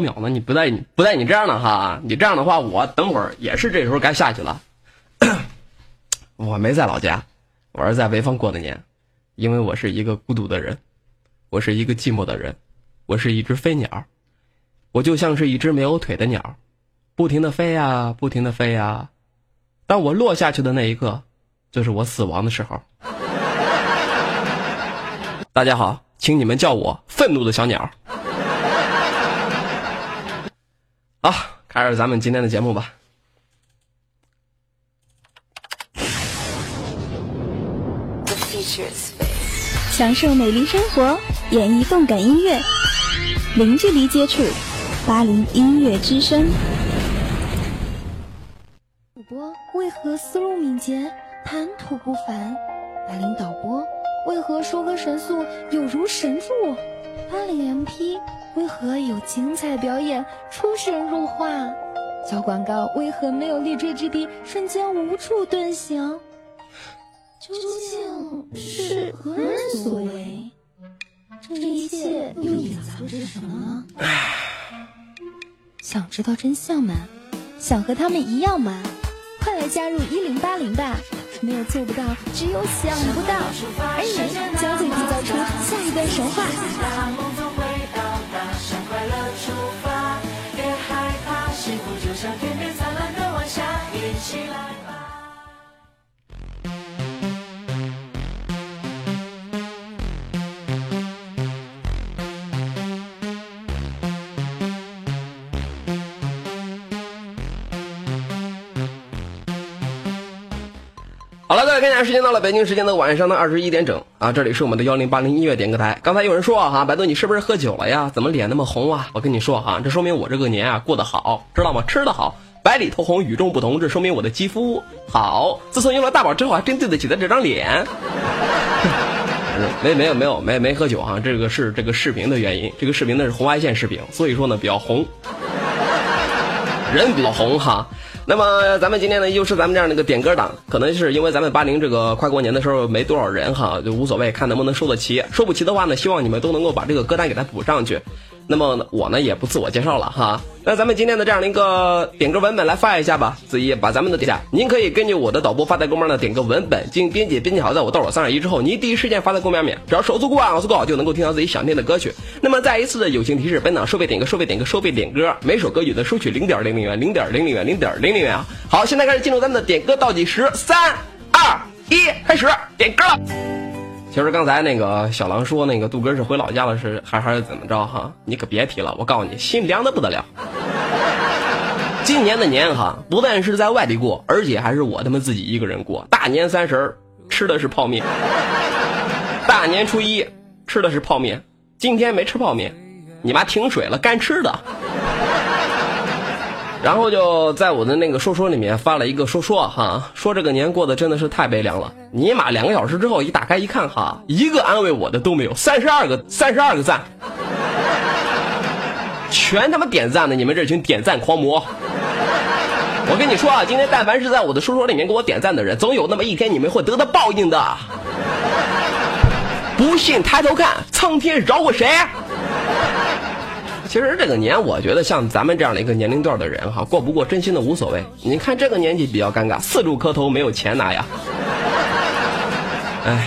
秒呢？你不带你不带你这样的哈，你这样的话，我等会儿也是这时候该下去了。我没在老家，我是在潍坊过的年，因为我是一个孤独的人，我是一个寂寞的人，我是一只飞鸟，我就像是一只没有腿的鸟，不停的飞呀，不停的飞呀。当我落下去的那一刻，就是我死亡的时候。大家好，请你们叫我愤怒的小鸟。好，开始咱们今天的节目吧。享受美丽生活，演绎动感音乐，零距离接触，八零音乐之声。主播为何思路敏捷，谈吐不凡？八零导播为何说歌神速，有如神助？八零 MP 为何有精彩表演，出神入化？小广告为何没有立锥之地，瞬间无处遁形？究竟是何人所为？这一切又隐藏着什么呢？想知道真相吗？想和他们一样吗？快来加入一零八零吧！没有做不到，只有想不到。而你将会缔造出下一段神话。向快乐出发别害怕幸福就像天边灿烂的晚霞一起来。好了，各位，看一下时间到了，北京时间的晚上的二十一点整啊，这里是我们的幺零八零音乐点歌台。刚才有人说哈，白豆你是不是喝酒了呀？怎么脸那么红啊？我跟你说哈，这说明我这个年啊过得好，知道吗？吃的好，白里透红，与众不同，这说明我的肌肤好。自从用了大宝之后，还真对得起他这张脸。没没有没有没没喝酒哈，这个是这个视频的原因，这个视频呢是红外线视频，所以说呢比较红，人比较红哈。那么咱们今天呢，又是咱们这样的一个点歌党，可能是因为咱们八零这个快过年的时候没多少人哈，就无所谓，看能不能收得齐。收不齐的话呢，希望你们都能够把这个歌单给它补上去。那么我呢也不自我介绍了哈，那咱们今天的这样的一个点歌文本来发一下吧，子怡把咱们的点下，您可以根据我的导播发在公屏上的点歌文本进行编辑，编辑好在我倒数三二一之后，您第一时间发在公屏上面，只要手速过啊，手速够好就能够听到自己想听的歌曲。那么再一次的友情提示，本档收费点歌，收费点歌，收费点歌，每首歌曲的收取零点零零元，零点零零元，零点零零元啊。好，现在开始进入咱们的点歌倒计时，三二一，开始点歌。其实刚才那个小狼说那个杜哥是回老家了，是还还是怎么着哈？你可别提了，我告诉你，心凉的不得了。今年的年哈，不但是在外地过，而且还是我他妈自己一个人过。大年三十吃的是泡面，大年初一吃的是泡面，今天没吃泡面，你妈停水了，干吃的。然后就在我的那个说说里面发了一个说说哈，说这个年过得真的是太悲凉了。尼玛两个小时之后一打开一看哈，一个安慰我的都没有，三十二个三十二个赞，全他妈点赞的你们这群点赞狂魔。我跟你说啊，今天但凡是在我的说说里面给我点赞的人，总有那么一天你们会得到报应的。不信抬头看，苍天饶过谁？其实这个年，我觉得像咱们这样的一个年龄段的人哈，过不过真心的无所谓。你看这个年纪比较尴尬，四处磕头没有钱拿呀。哎。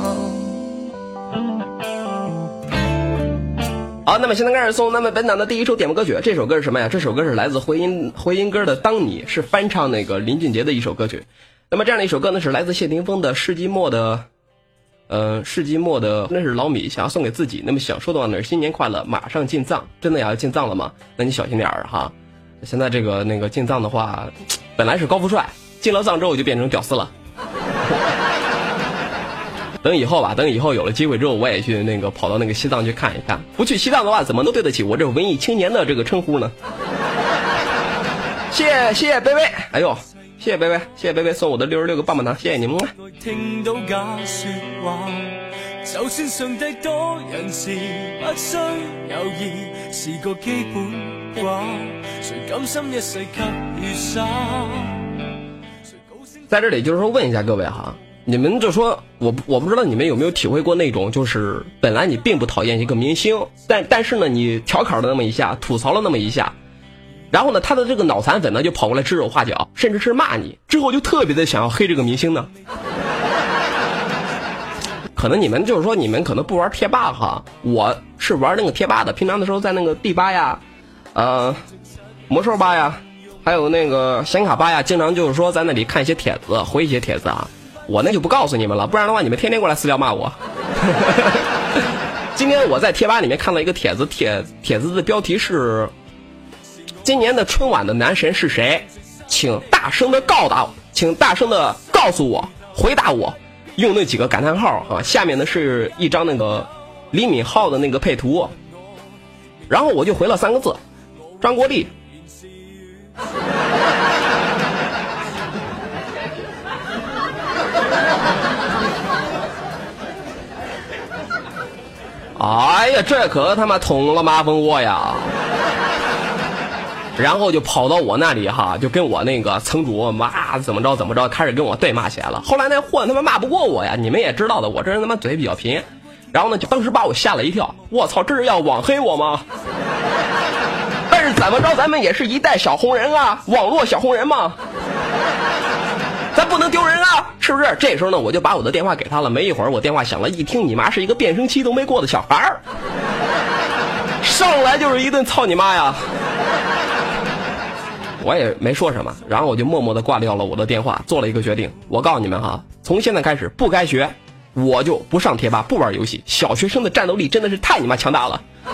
好，好那么现在开始送咱们本档的第一首点播歌曲。这首歌是什么呀？这首歌是来自回音回音哥的《当你》，是翻唱那个林俊杰的一首歌曲。那么这样的一首歌呢，是来自谢霆锋的《世纪末的》，呃，世纪末的那是老米想要送给自己。那么想说的话呢新年快乐，马上进藏，真的要进藏了吗？那你小心点儿哈。现在这个那个进藏的话，本来是高富帅，进了藏之后就变成屌丝了。等以后吧，等以后有了机会之后，我也去那个跑到那个西藏去看一看。不去西藏的话，怎么能对得起我这文艺青年的这个称呼呢？谢 谢谢谢贝贝，哎呦，谢谢贝贝，谢谢贝贝送我的六十六个棒棒糖，谢谢你们。在这里就是说问一下各位哈，你们就说我我不知道你们有没有体会过那种，就是本来你并不讨厌一个明星，但但是呢你调侃了那么一下，吐槽了那么一下，然后呢他的这个脑残粉呢就跑过来指手画脚，甚至是骂你，之后就特别的想要黑这个明星呢。可能你们就是说你们可能不玩贴吧哈，我是玩那个贴吧的，平常的时候在那个 D 吧呀，呃，魔兽吧呀。还有那个显卡吧呀，经常就是说在那里看一些帖子，回一些帖子啊。我那就不告诉你们了，不然的话你们天天过来私聊骂我。今天我在贴吧里面看到一个帖子，帖帖子的标题是：今年的春晚的男神是谁？请大声的告答，请大声的告诉我，回答我，用那几个感叹号啊。下面呢是一张那个李敏镐的那个配图，然后我就回了三个字：张国立。哎呀，这可他妈捅了马蜂窝呀！然后就跑到我那里哈，就跟我那个层主骂怎么着怎么着，开始跟我对骂起来了。后来那货他妈骂不过我呀，你们也知道的，我这人他妈嘴比较贫。然后呢，就当时把我吓了一跳，我操，这是要网黑我吗？但是怎么着，咱们也是一代小红人啊，网络小红人嘛，咱不能丢人啊，是不是？这时候呢，我就把我的电话给他了。没一会儿，我电话响了，一听你妈是一个变声期都没过的小孩儿，上来就是一顿操你妈呀！我也没说什么，然后我就默默的挂掉了我的电话，做了一个决定。我告诉你们哈，从现在开始不该学，我就不上贴吧，不玩游戏。小学生的战斗力真的是太你妈强大了。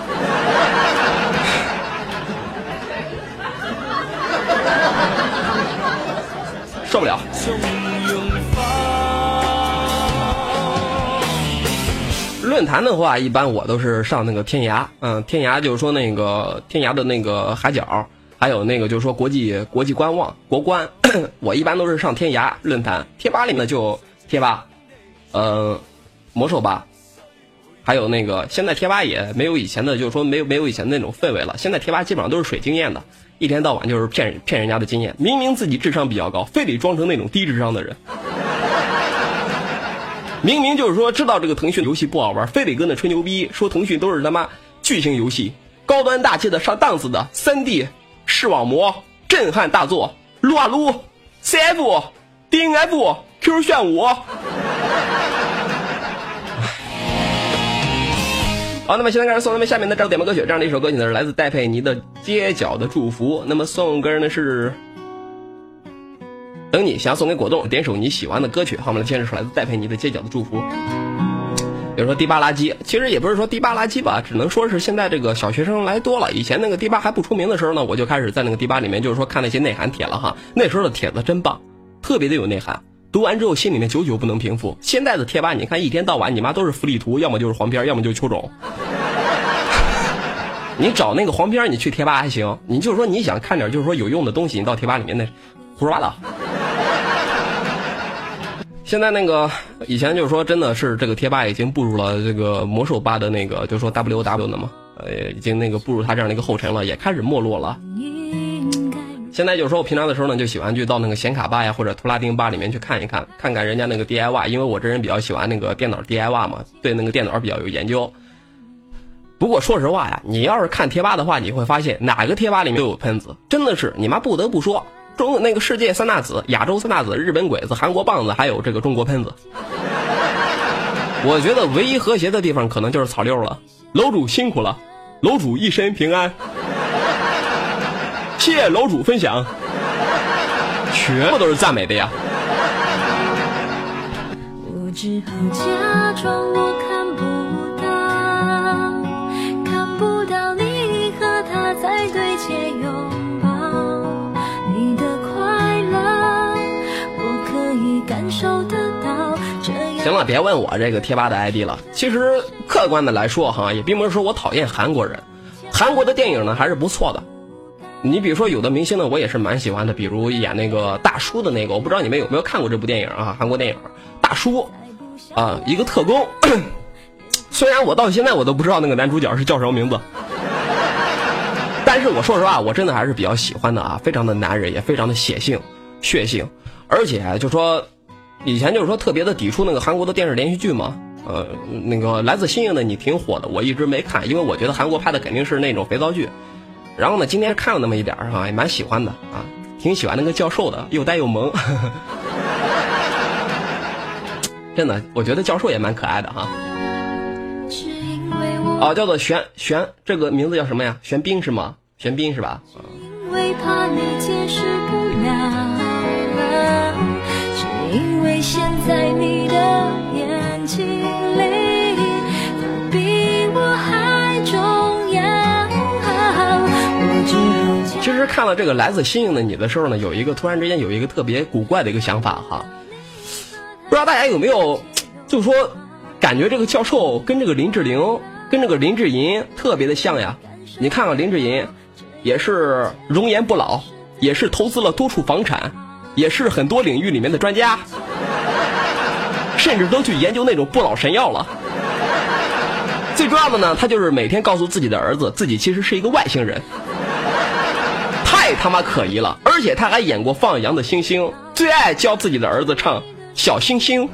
受不了。论坛的话，一般我都是上那个天涯，嗯，天涯就是说那个天涯的那个海角，还有那个就是说国际国际观望国观，我一般都是上天涯论坛。贴吧里面就贴吧，呃，魔兽吧，还有那个现在贴吧也没有以前的，就是说没有没有以前那种氛围了。现在贴吧基本上都是水经验的。一天到晚就是骗骗人家的经验，明明自己智商比较高，非得装成那种低智商的人。明明就是说知道这个腾讯游戏不好玩，非得跟那吹牛逼，说腾讯都是他妈巨型游戏，高端大气的上档次的三 D 视网膜震撼大作，撸啊撸，CF、DNF、Q 炫舞。好，那么现在开始送咱们下面的这首点播歌曲，这样的一首歌曲呢是来自戴佩妮的《街角的祝福》。那么送歌呢是等你，想要送给果冻，点首你喜欢的歌曲。好，我们来听这首来自戴佩妮的《街角的祝福》。比如说迪吧垃圾，其实也不是说迪吧垃圾吧，只能说是现在这个小学生来多了。以前那个迪吧还不出名的时候呢，我就开始在那个迪吧里面，就是说看那些内涵帖了哈。那时候的帖子真棒，特别的有内涵。读完之后心里面久久不能平复。现在的贴吧，你看一天到晚你妈都是福利图，要么就是黄片，要么就是秋种。你找那个黄片，你去贴吧还行。你就是说你想看点就是说有用的东西，你到贴吧里面那胡说八道。现在那个以前就是说真的是这个贴吧已经步入了这个魔兽吧的那个就是说 W W 的嘛，呃，已经那个步入他这样的一个后尘了，也开始没落了。现在就是说我平常的时候呢，就喜欢去到那个显卡吧呀，或者图拉丁吧里面去看一看，看看人家那个 DIY，因为我这人比较喜欢那个电脑 DIY 嘛，对那个电脑比较有研究。不过说实话呀，你要是看贴吧的话，你会发现哪个贴吧里面都有喷子，真的是你妈不得不说，中那个世界三大子、亚洲三大子、日本鬼子、韩国棒子，还有这个中国喷子。我觉得唯一和谐的地方可能就是草六了，楼主辛苦了，楼主一生平安。谢谢楼主分享，全部都是赞美的呀。我只好假装我别问我这个贴吧的 ID 了。其实客观的来说哈，也并不是说我讨厌韩国人，韩国的电影呢还是不错的。你比如说，有的明星呢，我也是蛮喜欢的，比如演那个大叔的那个，我不知道你们有没有看过这部电影啊？韩国电影《大叔》，啊，一个特工。虽然我到现在我都不知道那个男主角是叫什么名字，但是我说实话，我真的还是比较喜欢的啊，非常的男人，也非常的血性、血性，而且就说以前就是说特别的抵触那个韩国的电视连续剧嘛，呃，那个来自星星的你挺火的，我一直没看，因为我觉得韩国拍的肯定是那种肥皂剧。然后呢，今天看了那么一点儿哈，也蛮喜欢的啊，挺喜欢那个教授的，又呆又萌，真的，我觉得教授也蛮可爱的哈。哦，叫做玄玄，这个名字叫什么呀？玄彬是吗？玄彬是吧？因为怕你解释不是因为现在你的眼睛里，他比我还重要。其实看了这个来自星星的你的时候呢，有一个突然之间有一个特别古怪的一个想法哈，不知道大家有没有，就说感觉这个教授跟这个林志玲。跟这个林志颖特别的像呀，你看看林志颖，也是容颜不老，也是投资了多处房产，也是很多领域里面的专家，甚至都去研究那种不老神药了。最重要的呢，他就是每天告诉自己的儿子，自己其实是一个外星人，太他妈可疑了。而且他还演过放羊的星星，最爱教自己的儿子唱小星星。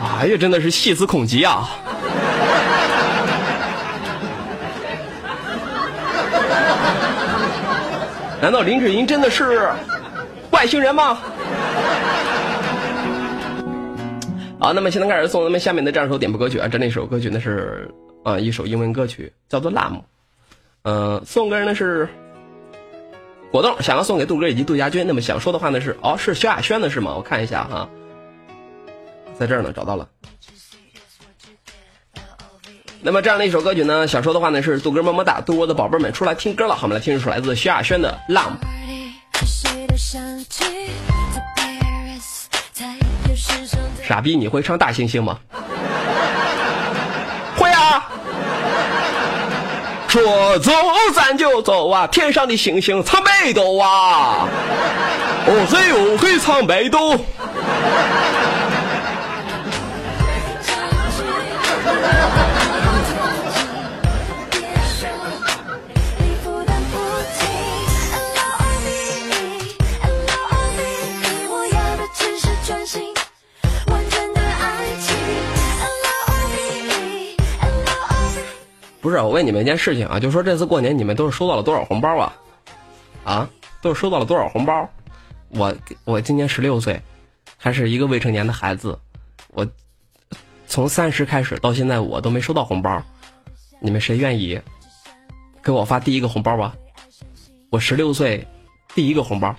哎呀，真的是细思恐极啊！难道林志颖真的是外星人吗？好，那么现在开始送咱们下面的这样一首点播歌曲啊，这那首歌曲呢是啊一首英文歌曲，叫做《Lam》。嗯，送歌呢是果冻，想要送给杜哥以及杜家军。那么想说的话呢是哦，是萧亚轩的是吗？我看一下哈，在这儿呢，找到了。那么这样的一首歌曲呢，想说的话呢是杜哥么么哒，杜哥的宝贝们出来听歌了，好，我们来听一首来自徐亚轩的《浪》。傻逼，你会唱大猩猩吗？会啊！说走咱就走啊，天上的星星藏北斗啊！哦嘿哦嘿藏北斗。不是我问你们一件事情啊，就说这次过年你们都是收到了多少红包啊？啊，都是收到了多少红包？我我今年十六岁，还是一个未成年的孩子，我从三十开始到现在我都没收到红包。你们谁愿意给我发第一个红包吧？我十六岁，第一个红包，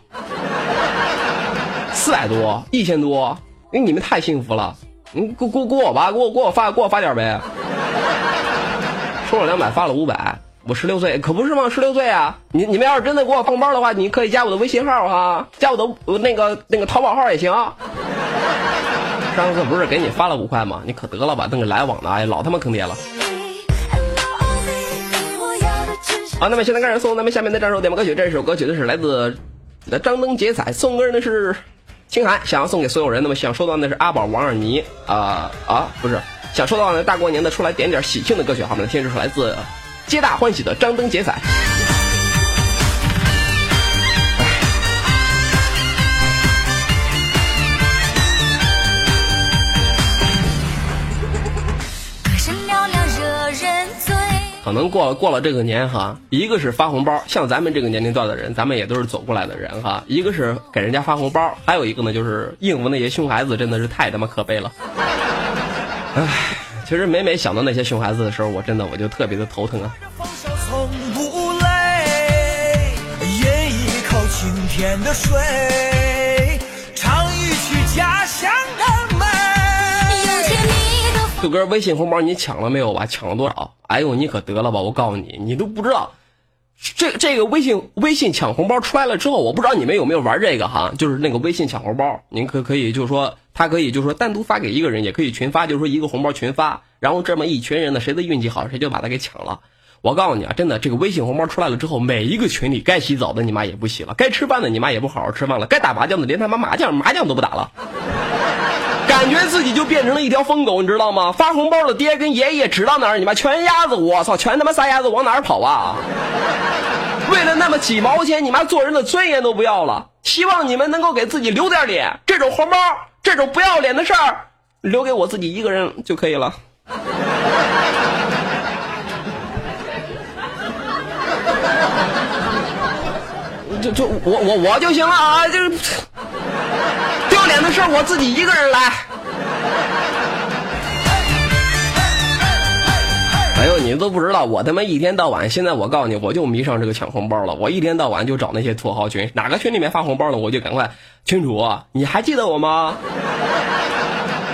四百多，一千多，因为你们太幸福了。你给给给我吧，给我给我发给我发点呗。收了两百，发了五百。我十六岁，可不是吗？十六岁啊！你你们要是真的给我发红包的话，你可以加我的微信号哈，加我的那个那个淘宝号也行。上次不是给你发了五块吗？你可得了吧，那个来往的，哎，老他妈坑爹了。好，那么现在开始送咱们下面的这首点播歌曲，这首歌曲呢是来自张灯结彩，送歌人的是青海，想要送给所有人。那么想收到的是阿宝、王二妮啊啊，不是。想说的话呢，大过年的出来点点喜庆的歌曲，好，我们听这首来自皆大欢喜的《张灯结彩》。可能过过了这个年哈，一个是发红包，像咱们这个年龄段的人，咱们也都是走过来的人哈。一个是给人家发红包，还有一个呢就是应付那些熊孩子，真的是太他妈可悲了。唉，其实每每想到那些熊孩子的时候，我真的我就特别的头疼啊。杜哥，微信红包你抢了没有吧？抢了多少？哎呦，你可得了吧！我告诉你，你都不知道。这这个微信微信抢红包出来了之后，我不知道你们有没有玩这个哈，就是那个微信抢红包，您可可以就是说，它可以就是说单独发给一个人，也可以群发，就是说一个红包群发，然后这么一群人呢，谁的运气好，谁就把他给抢了。我告诉你啊，真的，这个微信红包出来了之后，每一个群里该洗澡的你妈也不洗了，该吃饭的你妈也不好好吃饭了，该打麻将的连他妈麻将麻将都不打了。感觉自己就变成了一条疯狗，你知道吗？发红包的爹跟爷爷指到哪儿，你妈全鸭子，我操，全他妈撒丫子往哪儿跑啊？为了那么几毛钱，你妈做人的尊严都不要了。希望你们能够给自己留点脸，这种红包，这种不要脸的事儿，留给我自己一个人就可以了。就就我我我就行了啊！就是丢脸的事儿，我自己一个人来。哎呦，你都不知道，我他妈一天到晚，现在我告诉你，我就迷上这个抢红包了。我一天到晚就找那些土豪群，哪个群里面发红包了，我就赶快。群主，你还记得我吗？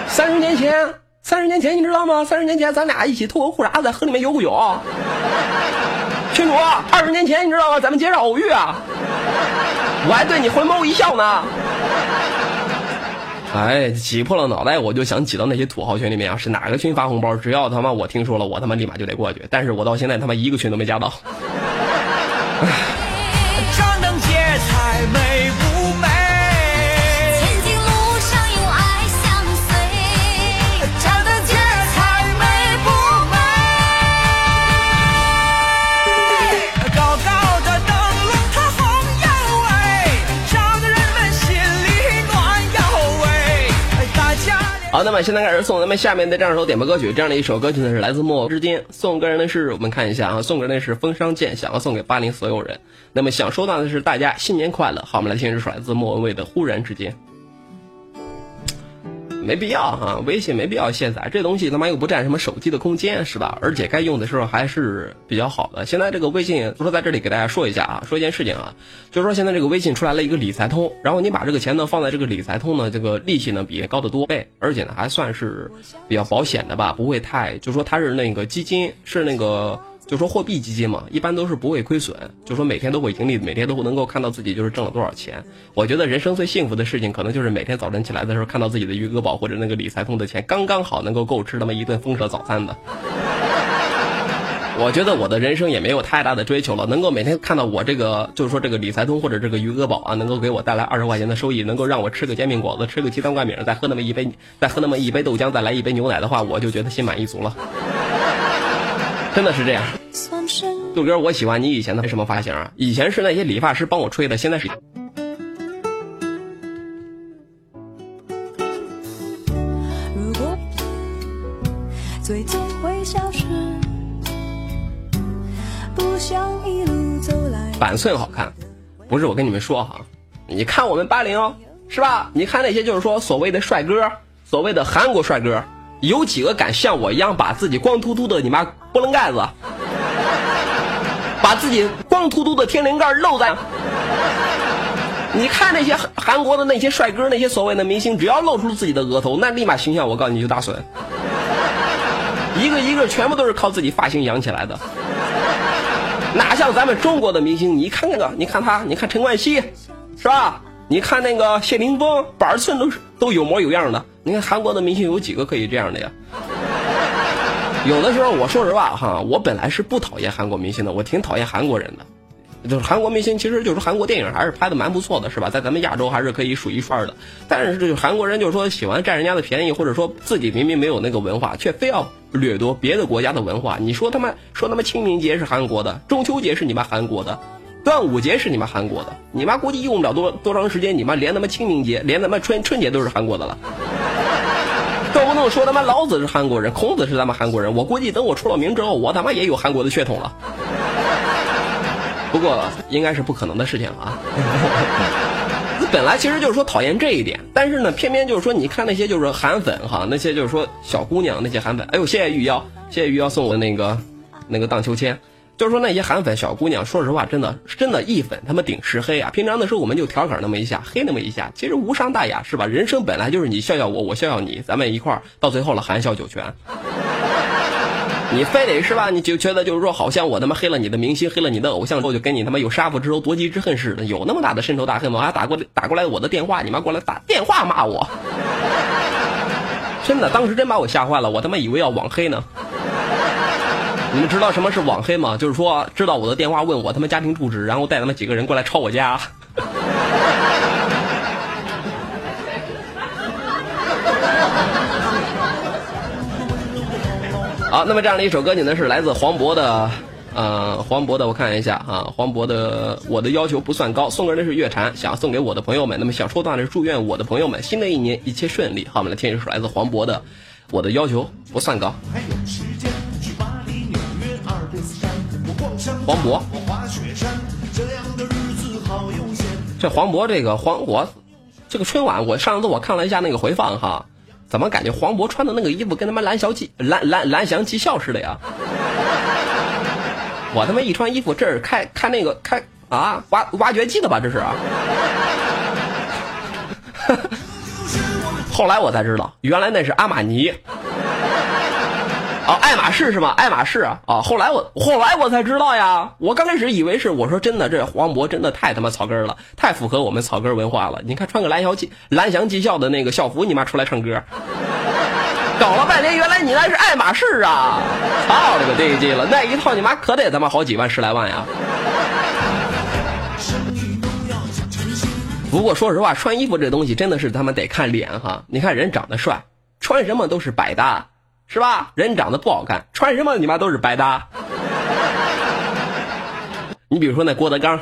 三十年前，三十年前你知道吗？三十年前咱俩一起脱个裤衩子在河里面游过泳。群主，二十年前你知道吗？咱们街上偶遇啊，我还对你回眸一笑呢。哎，挤破了脑袋，我就想挤到那些土豪群里面啊！是哪个群发红包？只要他妈我听说了，我他妈立马就得过去。但是我到现在他妈一个群都没加到。好，那么现在开始送咱们下面的这样一首点播歌曲，这样的一首歌曲呢是来自莫之间，送个人的是我们看一下啊，送个人的是风商剑，想要送给八零所有人。那么想收到的是大家新年快乐。好，我们来听这首来自莫文蔚的《忽然之间》。没必要哈，微信没必要卸载，这东西他妈又不占什么手机的空间，是吧？而且该用的时候还是比较好的。现在这个微信，就说在这里给大家说一下啊，说一件事情啊，就是说现在这个微信出来了一个理财通，然后你把这个钱呢放在这个理财通呢，这个利息呢比高的多倍，而且呢还算是比较保险的吧，不会太，就说它是那个基金，是那个。就说货币基金嘛，一般都是不会亏损，就说每天都会盈利，每天都能够看到自己就是挣了多少钱。我觉得人生最幸福的事情，可能就是每天早晨起来的时候，看到自己的余额宝或者那个理财通的钱刚刚好能够够吃那么一顿丰盛早餐的。我觉得我的人生也没有太大的追求了，能够每天看到我这个就是说这个理财通或者这个余额宝啊，能够给我带来二十块钱的收益，能够让我吃个煎饼果子，吃个鸡蛋灌饼，再喝那么一杯，再喝那么一杯豆浆，再来一杯牛奶的话，我就觉得心满意足了。真的是这样，杜哥，我喜欢你以前的什么发型啊？以前是那些理发师帮我吹的，现在是。板寸好看，不是我跟你们说哈，你看我们八零是吧？你看那些就是说所谓的帅哥，所谓的韩国帅哥。有几个敢像我一样把自己光秃秃的你妈波棱盖子，把自己光秃秃的天灵盖露在？你看那些韩国的那些帅哥，那些所谓的明星，只要露出自己的额头，那立马形象我告诉你就大损。一个一个全部都是靠自己发型养起来的，哪像咱们中国的明星？你看那个，你看他，你看陈冠希，是吧？你看那个谢霆锋，板寸都是都有模有样的。你看韩国的明星有几个可以这样的呀？有的时候我说实话哈，我本来是不讨厌韩国明星的，我挺讨厌韩国人的。就是韩国明星，其实就是韩国电影还是拍的蛮不错的，是吧？在咱们亚洲还是可以数一数二的。但是这个韩国人就是说喜欢占人家的便宜，或者说自己明明没有那个文化，却非要掠夺别的国家的文化。你说他妈说他妈清明节是韩国的，中秋节是你妈韩国的。端午节是你妈韩国的，你妈估计用不了多多长时间，你妈连他妈清明节，连他妈春春节都是韩国的了。动不动说他妈老子是韩国人，孔子是咱们韩国人，我估计等我出了名之后，我他妈也有韩国的血统了。不过应该是不可能的事情啊。本来其实就是说讨厌这一点，但是呢，偏偏就是说你看那些就是韩粉哈，那些就是说小姑娘那些韩粉，哎呦，谢谢玉瑶，谢谢玉瑶送我那个那个荡秋千。就是说那些韩粉小姑娘，说实话，真的真的一粉他们顶十黑啊！平常的时候我们就调侃那么一下，黑那么一下，其实无伤大雅，是吧？人生本来就是你笑笑我，我笑笑你，咱们一块儿到最后了，含笑九泉。你非得是吧？你就觉得就是说，好像我他妈黑了你的明星，黑了你的偶像之后，就跟你他妈有杀父之仇、夺妻之恨似的，有那么大的深仇大恨吗？还打过打过来我的电话，你妈过来打电话骂我，真的，当时真把我吓坏了，我他妈以为要网黑呢。你们知道什么是网黑吗？就是说知道我的电话，问我他妈家庭住址，然后带他们几个人过来抄我家。好，那么这样的一首歌曲呢，是来自黄渤的，呃，黄渤的，我看一下啊，黄渤的《我的要求不算高》，送歌的是月蝉，想要送给我的朋友们。那么想说的的是祝愿我的朋友们新的一年一切顺利。好，我们来听一首来自黄渤的《我的要求不算高》。还有时间黄渤，这黄渤这个黄渤，这个春晚，我上次我看了一下那个回放哈，怎么感觉黄渤穿的那个衣服跟他妈蓝翔技蓝蓝蓝翔技校似的呀？我他妈一穿衣服，这是开开那个开啊挖挖掘机的吧？这是。后来我才知道，原来那是阿玛尼。哦，爱马仕是吗？爱马仕啊！哦，后来我后来我才知道呀。我刚开始以为是，我说真的，这黄渤真的太他妈草根了，太符合我们草根文化了。你看，穿个蓝翔技蓝翔技校的那个校服，你妈出来唱歌，搞了半天，原来你那是爱马仕啊！操了个地鸡了，那一套你妈可得他妈好几万十来万呀！不过说实话，穿衣服这东西真的是他妈得看脸哈。你看人长得帅，穿什么都是百搭。是吧？人长得不好看，穿什么你妈都是白搭。你比如说那郭德纲，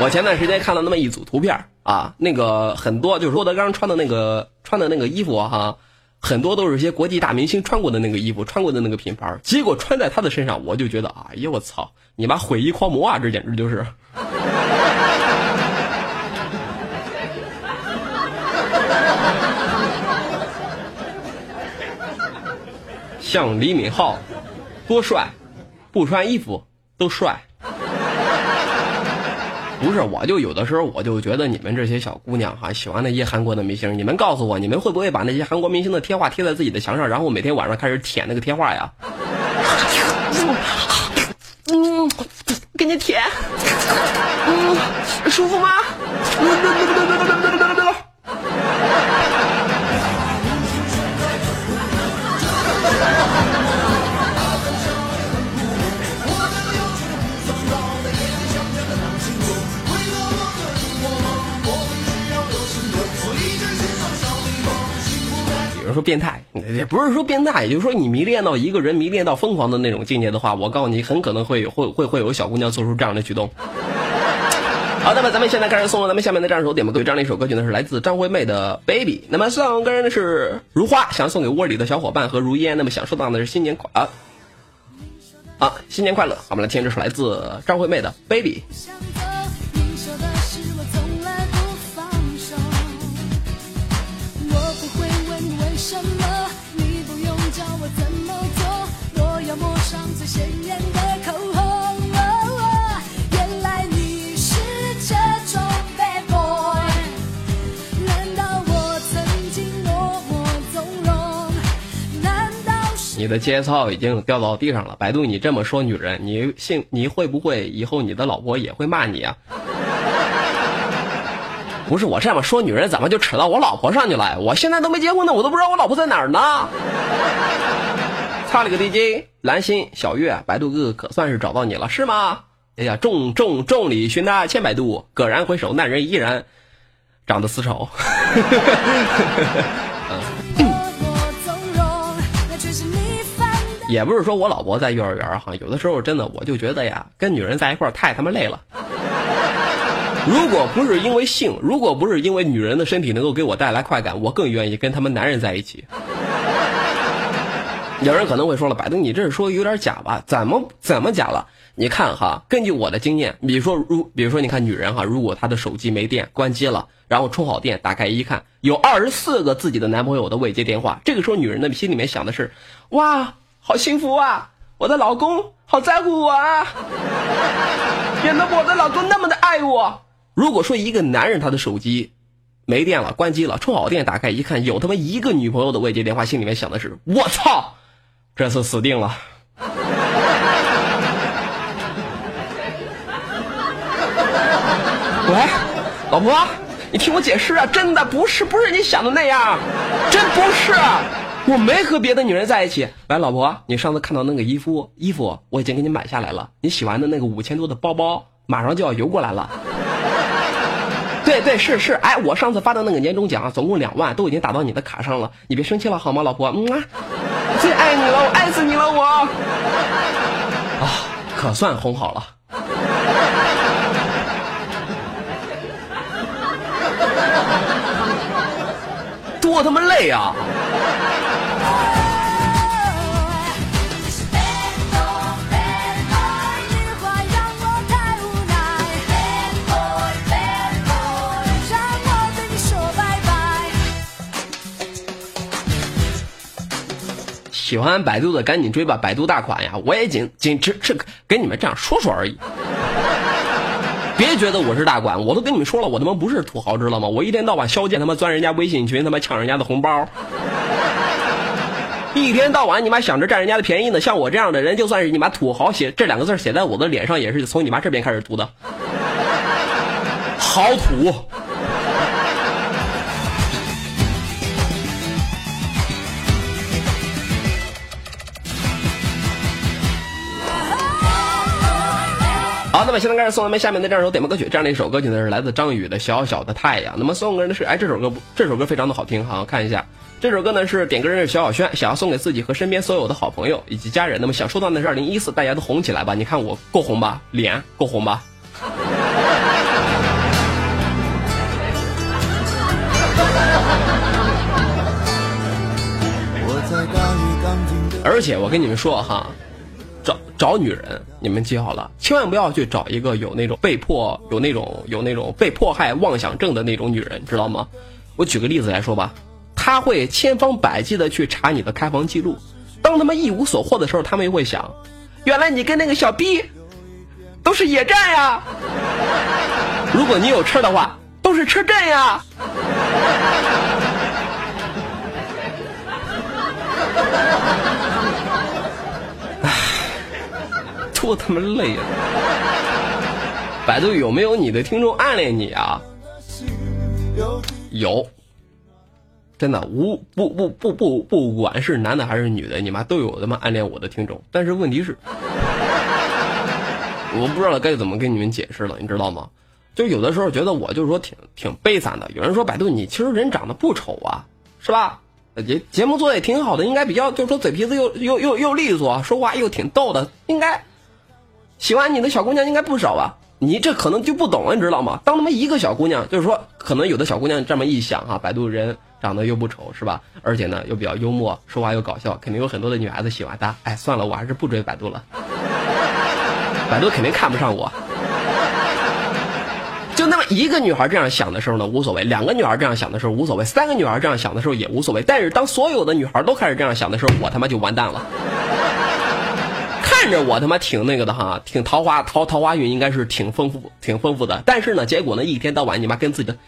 我前段时间看到那么一组图片啊，那个很多就是郭德纲穿的那个穿的那个衣服哈，很多都是些国际大明星穿过的那个衣服，穿过的那个品牌，结果穿在他的身上，我就觉得，哎呀我操，你妈毁衣狂魔啊，这简直就是。像李敏镐，多帅，不穿衣服都帅。不是，我就有的时候我就觉得你们这些小姑娘哈，喜欢那些韩国的明星，你们告诉我，你们会不会把那些韩国明星的贴画贴在自己的墙上，然后每天晚上开始舔那个贴画呀？嗯，给你舔，嗯，舒服吗？说 变态也不是说变态，也就是说你迷恋到一个人迷恋到疯狂的那种境界的话，我告诉你，很可能会会会会有小姑娘做出这样的举动。好，那么咱们现在开始送了咱们下面的这样一首点播歌，这样的一首歌曲呢是来自张惠妹的 Baby。那么送歌人的是如花，想送给窝里的小伙伴和如烟。那么想说到的是新年快啊啊新年快乐！我们来听这首来自张惠妹的 Baby。你的节操已经掉到地上了，百度你这么说女人，你信你会不会以后你的老婆也会骂你啊？不是我这么说女人，怎么就扯到我老婆上去了？我现在都没结婚呢，我都不知道我老婆在哪儿呢。擦了个 DJ，蓝心小月，百度哥哥可算是找到你了，是吗？哎呀，众众众里寻他千百度，蓦然回首，那人依然长得丝绸。也不是说我老婆在幼儿园哈，有的时候真的我就觉得呀，跟女人在一块太他妈累了。如果不是因为性，如果不是因为女人的身体能够给我带来快感，我更愿意跟他们男人在一起。有人可能会说了，百度你这是说有点假吧？怎么怎么假了？你看哈，根据我的经验，比如说如比如说你看女人哈，如果她的手机没电关机了，然后充好电打开一看，有二十四个自己的男朋友的未接电话，这个时候女人的心里面想的是，哇。好幸福啊！我的老公好在乎我啊，显得我的老公那么的爱我。如果说一个男人他的手机没电了，关机了，充好电打开一看，有他妈一个女朋友的未接电话，心里面想的是：我操，这次死定了。喂，老婆，你听我解释啊，真的不是不是你想的那样，真不是。我没和别的女人在一起。来，老婆，你上次看到那个衣服，衣服我已经给你买下来了。你喜欢的那个五千多的包包，马上就要邮过来了。对对是是，哎，我上次发的那个年终奖总共两万，都已经打到你的卡上了。你别生气了好吗，老婆？嗯啊。最爱你了，我爱死你了，我。啊，可算哄好了。多他妈累啊！喜欢百度的赶紧追吧，百度大款呀！我也仅仅只是跟你们这样说说而已。别觉得我是大款，我都跟你们说了，我他妈不是土豪，知道吗？我一天到晚削贱，他妈钻人家微信群，他妈抢人家的红包，一天到晚你妈想着占人家的便宜呢。像我这样的人，就算是你妈土豪，写这两个字写在我的脸上，也是从你妈这边开始涂的，好土。好，那么现在开始送咱们下面的这样一首点播歌曲，这样的一首歌曲呢是来自张宇的《小小的太阳》。那么送给人的是，哎，这首歌这首歌非常的好听哈，看一下，这首歌呢是点歌人是小小轩，想要送给自己和身边所有的好朋友以及家人。那么想收到的是二零一四，大家都红起来吧？你看我够红吧？脸够红吧？而且我跟你们说哈。找女人，你们记好了，千万不要去找一个有那种被迫、有那种有那种被迫害妄想症的那种女人，知道吗？我举个例子来说吧，他会千方百计的去查你的开房记录，当他们一无所获的时候，他们又会想，原来你跟那个小 B 都是野战呀！如果你有车的话，都是车震呀！多他妈累啊！百度有没有你的听众暗恋你啊？有，真的无不不不不不管是男的还是女的，你妈都有他妈暗恋我的听众。但是问题是，我不知道该怎么跟你们解释了，你知道吗？就有的时候觉得我就是说挺挺悲惨的。有人说百度你其实人长得不丑啊，是吧？节节目做的也挺好的，应该比较就是说嘴皮子又又又又利索，说话又挺逗的，应该。喜欢你的小姑娘应该不少吧？你这可能就不懂了，你知道吗？当他妈一个小姑娘，就是说，可能有的小姑娘这么一想哈，百度人长得又不丑是吧？而且呢又比较幽默，说话又搞笑，肯定有很多的女孩子喜欢他。哎，算了，我还是不追百度了，百度肯定看不上我。就那么一个女孩这样想的时候呢，无所谓；两个女孩这样想的时候无所谓；三个女孩这样想的时候也无所谓。但是当所有的女孩都开始这样想的时候，我他妈就完蛋了。看着我他妈挺那个的哈，挺桃花桃桃花运应该是挺丰富挺丰富的，但是呢，结果呢一天到晚你妈跟自己的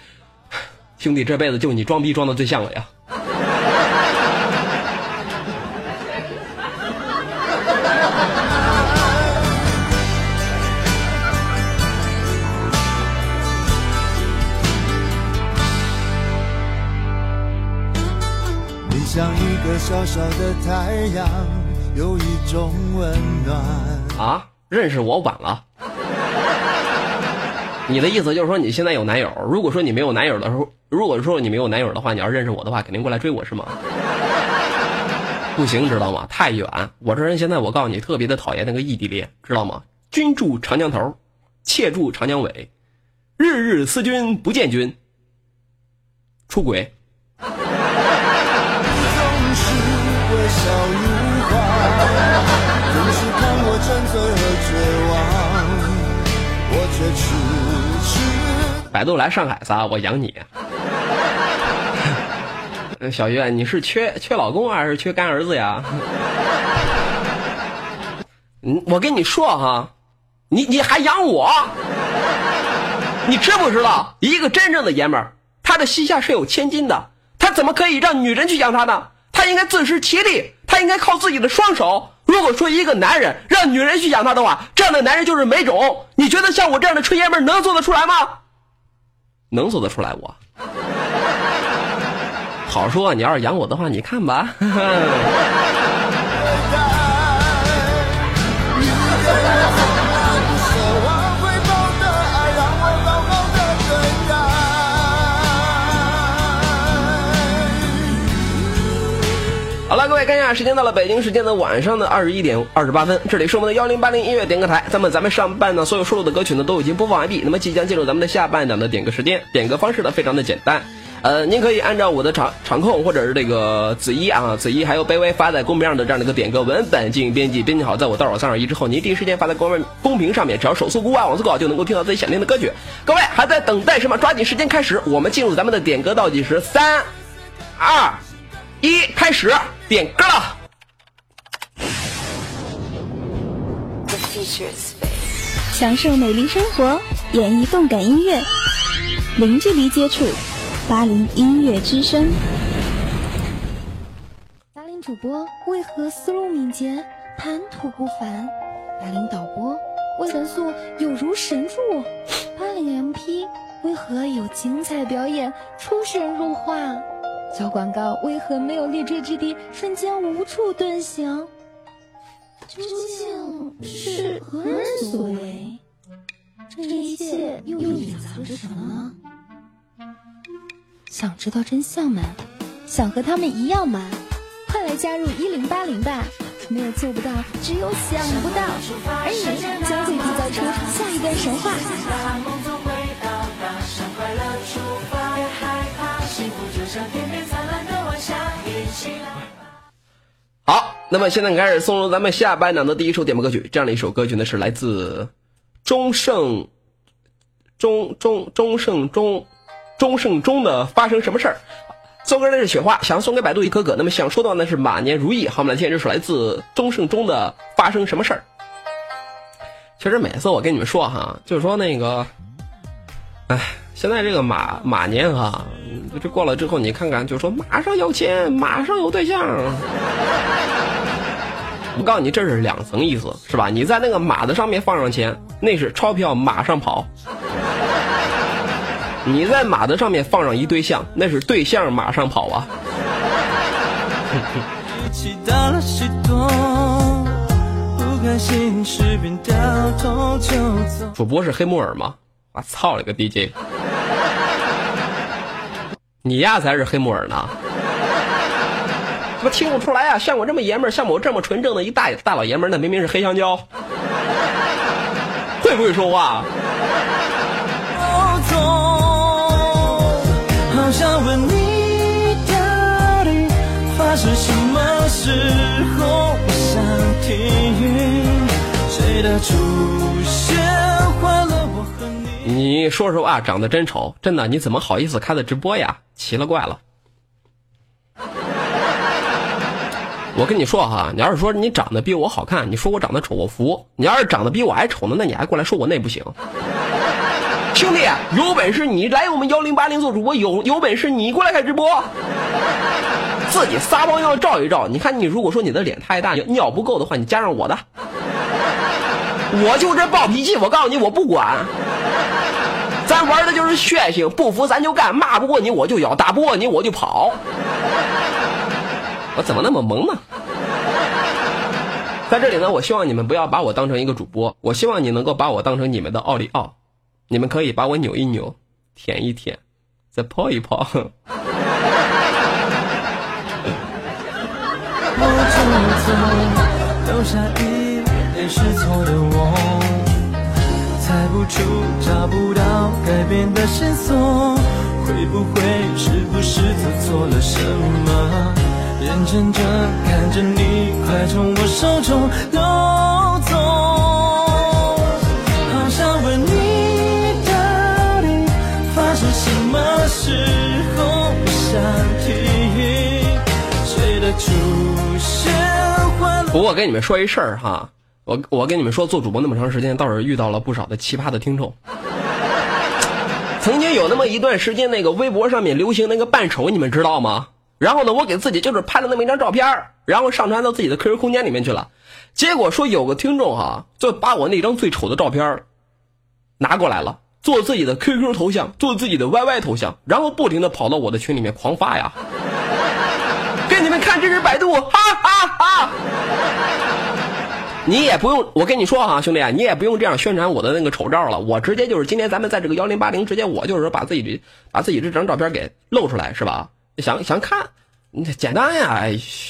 兄弟这辈子就你装逼装的最像了呀。你像一个小小的太阳。有一种温暖啊！认识我晚了。你的意思就是说你现在有男友？如果说你没有男友的时候，如果说你没有男友的话，你要认识我的话，肯定过来追我是吗？不行，知道吗？太远。我这人现在我告诉你，特别的讨厌那个异地恋，知道吗？君住长江头，妾住长江尾，日日思君不见君，出轨。百度来上海撒，我养你。小月，你是缺缺老公还是缺干儿子呀？嗯，我跟你说哈，你你还养我？你知不知道，一个真正的爷们儿，他的膝下是有千金的，他怎么可以让女人去养他呢？他应该自食其力，他应该靠自己的双手。如果说一个男人让女人去养他的话，这样的男人就是没种。你觉得像我这样的纯爷们能做得出来吗？能做得出来，我好说。你要是养我的话，你看吧。了，各位，看一下时间到了北京时间的晚上的二十一点二十八分，这里是我们的幺零八零音乐点歌台。那么咱们上半档所有收录的歌曲呢都已经播放完毕，那么即将进入咱们的下半档的点歌时间。点歌方式呢非常的简单，呃，您可以按照我的场场控或者是这个子怡啊子怡还有卑微发在公屏上的这样的一个点歌文本进行编辑，编辑好在我倒数三二一之后，您第一时间发在公公屏上面，只要手速过万网速够就能够听到自己想听的歌曲。各位还在等待什么？抓紧时间开始，我们进入咱们的点歌倒计时，三二一，开始点歌了。享受美丽生活，演绎动感音乐，零距离接触，八零音乐之声。达令主播为何思路敏捷，谈吐不凡？达令导播为神速有如神助？八零 MP 为何有精彩表演，出神入化？小广告为何没有立锥之地，瞬间无处遁形？究竟是何人所为？这一切又隐藏着什么呢？想知道真相吗？想和他们一样吗？快来加入一零八零吧！没有做不到，只有想不到，而你将会缔造出下一段神话。那么现在开始送入咱们下半场的第一首点播歌曲。这样的一首歌曲呢，是来自钟盛钟钟钟盛钟钟盛钟的《发生什么事儿》。送歌的是雪花，想送给百度一哥哥。那么想说的呢是马年如意。好，我们来听这首来自钟盛钟的《发生什么事儿》。其实每次我跟你们说哈，就是说那个，哎，现在这个马马年哈，这过了之后，你看看，就说马上有钱，马上有对象。我告诉你，这是两层意思，是吧？你在那个马的上面放上钱，那是钞票马上跑；你在马的上面放上一对象，那是对象马上跑啊。主播是黑木耳吗？我操了个 DJ！你呀才是黑木耳呢！怎么听不出来啊？像我这么爷们儿，像我这么纯正的一大大老爷们儿，那明明是黑香蕉。会不会说话？出你。说实话，长得真丑，真的，你怎么好意思开的直播呀？奇了怪了。我跟你说哈，你要是说你长得比我好看，你说我长得丑，我服；你要是长得比我还丑呢，那你还过来说我那不行。兄弟，有本事你来我们幺零八零做主播，有有本事你过来开直播，自己撒泡尿照一照。你看你如果说你的脸太大，尿不够的话，你加上我的，我就这暴脾气，我告诉你，我不管。玩的就是血性，不服咱就干，骂不过你我就咬，打不过你我就跑。我怎么那么萌呢？在这里呢，我希望你们不要把我当成一个主播，我希望你能够把我当成你们的奥利奥，你们可以把我扭一扭，舔一舔，再泡一泡。猜不出，找不到改变的线索，会不会是不是做错了什么？眼睁睁看着你快从我手中溜走，好想问你到底发生什么时候？想听谁的出现换不过跟你们说一事儿哈，我我跟你们说，做主播那么长时间，倒是遇到了不少的奇葩的听众。曾经有那么一段时间，那个微博上面流行那个扮丑，你们知道吗？然后呢，我给自己就是拍了那么一张照片然后上传到自己的 QQ 空间里面去了。结果说有个听众哈，就把我那张最丑的照片拿过来了，做自己的 QQ 头像，做自己的 YY 头像，然后不停的跑到我的群里面狂发呀。给你们看，这是百度，哈哈哈。你也不用，我跟你说哈，兄弟，你也不用这样宣传我的那个丑照了。我直接就是今天咱们在这个幺零八零，直接我就是把自己把自己这张照片给露出来，是吧？想想看，简单呀，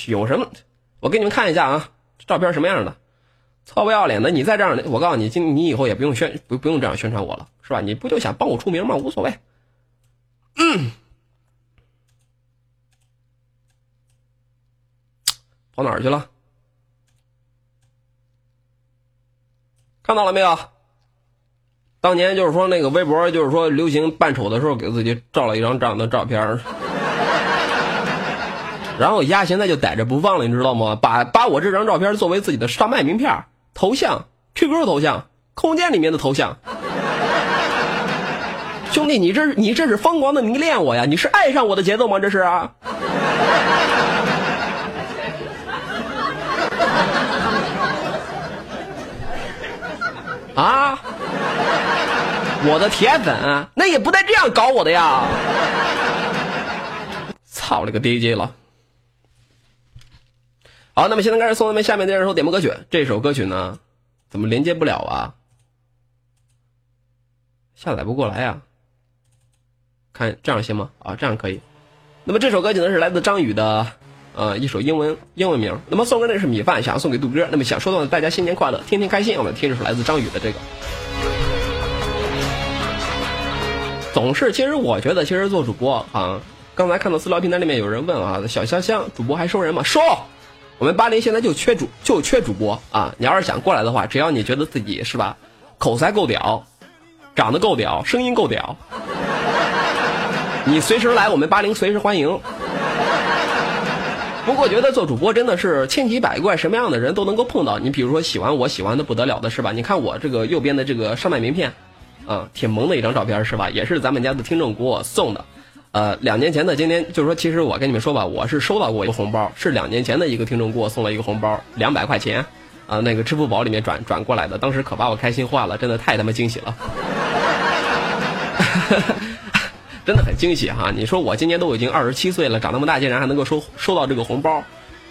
有什么？我给你们看一下啊，照片什么样的？臭不要脸的！你再这样，我告诉你，今你以后也不用宣不不用这样宣传我了，是吧？你不就想帮我出名吗？无所谓。嗯，跑哪儿去了？看到了没有？当年就是说那个微博，就是说流行扮丑的时候，给自己照了一张这样的照片 然后丫现在就逮着不放了，你知道吗？把把我这张照片作为自己的上麦名片、头像、QQ 头像、空间里面的头像。兄弟，你这你这是疯狂的迷恋我呀？你是爱上我的节奏吗？这是啊？啊！我的铁粉，那也不带这样搞我的呀！操了个 DJ 了！好，那么现在开始送咱们下面这首点播歌曲。这首歌曲呢，怎么连接不了啊？下载不过来呀？看这样行吗？啊，这样可以。那么这首歌曲呢是来自张宇的，呃，一首英文英文名。那么送歌的是米饭，想要送给杜哥。那么想说的话大家新年快乐，天天开心。我们听这首来自张宇的这个。总是，其实我觉得，其实做主播啊，刚才看到私聊平台里面有人问啊，小香香主播还收人吗？收。我们八零现在就缺主，就缺主播啊！你要是想过来的话，只要你觉得自己是吧，口才够屌，长得够屌，声音够屌，你随时来，我们八零随时欢迎。不过觉得做主播真的是千奇百怪，什么样的人都能够碰到。你比如说喜欢我喜欢的不得了的是吧？你看我这个右边的这个上麦名片，啊，挺萌的一张照片是吧？也是咱们家的听众给我送的。呃，两年前的今天，就是说，其实我跟你们说吧，我是收到过一个红包，是两年前的一个听众给我送了一个红包，两百块钱，啊，那个支付宝里面转转过来的，当时可把我开心坏了，真的太他妈惊喜了，真的很惊喜哈！你说我今年都已经二十七岁了，长那么大竟然还能够收收到这个红包，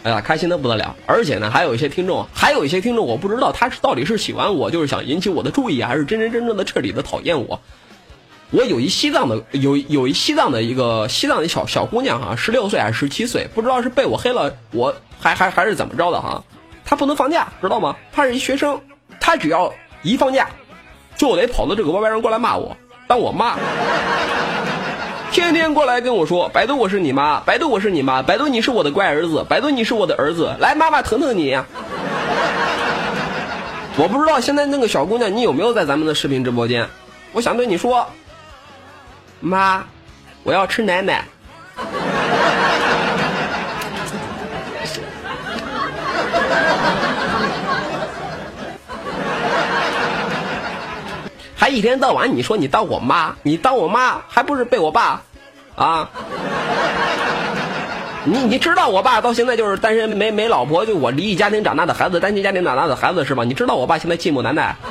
哎呀，开心的不得了！而且呢，还有一些听众，还有一些听众，我不知道他是到底是喜欢我，就是想引起我的注意，还是真真正正的彻底的讨厌我。我有一西藏的有有一西藏的一个西藏的小小姑娘哈，十六岁还是十七岁，不知道是被我黑了，我还还还是怎么着的哈？她不能放假，知道吗？她是一学生，她只要一放假，就得跑到这个歪歪上过来骂我，当我妈，天天过来跟我说，百度我是你妈，百度我是你妈，百度你是我的乖儿子，百度你是我的儿子，来妈妈疼疼你。我不知道现在那个小姑娘你有没有在咱们的视频直播间？我想对你说。妈，我要吃奶奶。还一天到晚你说你当我妈，你当我妈还不是被我爸啊？你你知道我爸到现在就是单身没没老婆，就我离异家庭长大的孩子，单亲家庭长大的孩子是吧？你知道我爸现在寂寞难耐。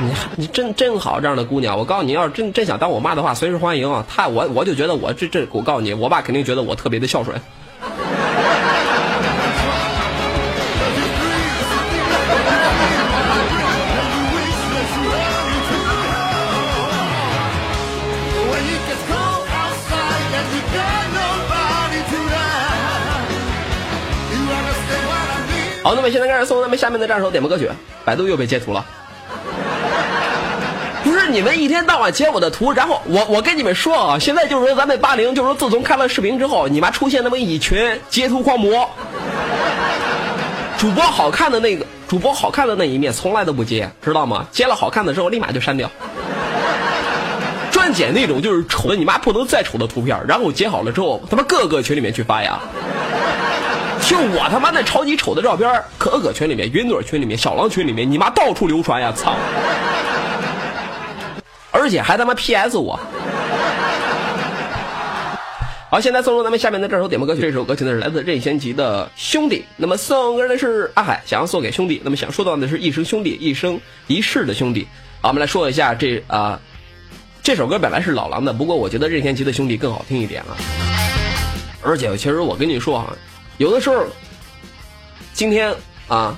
你你真真好，这样的姑娘，我告诉你，要是真真想当我妈的话，随时欢迎啊！他我我就觉得我这这，我告诉你，我爸肯定觉得我特别的孝顺。好，那么现在开始送咱们下面的战手点播歌曲，百度又被截图了。不是你们一天到晚截我的图，然后我我跟你们说啊，现在就是说咱们八零，就是说自从开了视频之后，你妈出现那么一群截图狂魔，主播好看的那个主播好看的那一面从来都不截，知道吗？截了好看的之后立马就删掉，专剪那种就是丑的你妈不能再丑的图片，然后截好了之后他妈各个群里面去发呀，就我他妈那超级丑的照片，可可群里面、云朵群里面、小狼群里面，你妈到处流传呀，操！而且还他妈 P.S 我，好，现在送出咱们下面的这首点播歌曲。这首歌曲呢是来自任贤齐的《兄弟》。那么送歌的是阿海，想要送给兄弟。那么想说到的是一生兄弟，一生一世的兄弟。好，我们来说一下这啊，这首歌本来是老狼的，不过我觉得任贤齐的《兄弟》更好听一点啊。而且其实我跟你说啊，有的时候，今天啊，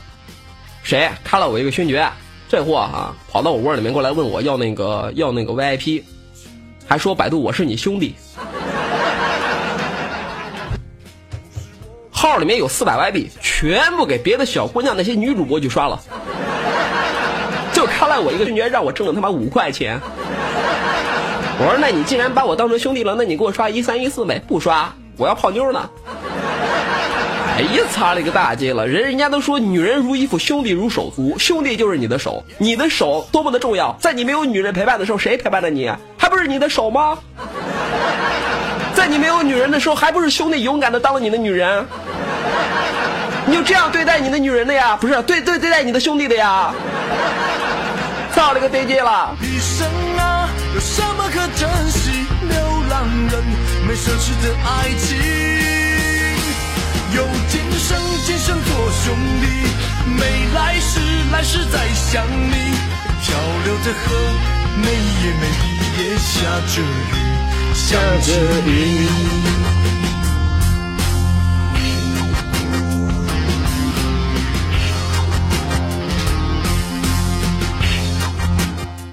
谁开了我一个勋爵？这货哈跑到我窝里面过来问我要那个要那个 VIP，还说百度我是你兄弟。号里面有四百外币，全部给别的小姑娘那些女主播去刷了，就看了我一个勋爵让我挣了他妈五块钱。我说，那你既然把我当成兄弟了，那你给我刷一三一四呗，不刷我要泡妞呢。哎呀，擦了个大街了！人人家都说女人如衣服，兄弟如手足，兄弟就是你的手，你的手多么的重要，在你没有女人陪伴的时候，谁陪伴着你？还不是你的手吗？在你没有女人的时候，还不是兄弟勇敢的当了你的女人？你就这样对待你的女人的呀？不是对对对待你的兄弟的呀？造了个对街了！一生啊，有什么可珍惜？流浪人没奢侈的爱情。有今生今生做兄弟，没来世来世再想你。漂流的河，每夜每夜下着雨，下着雨。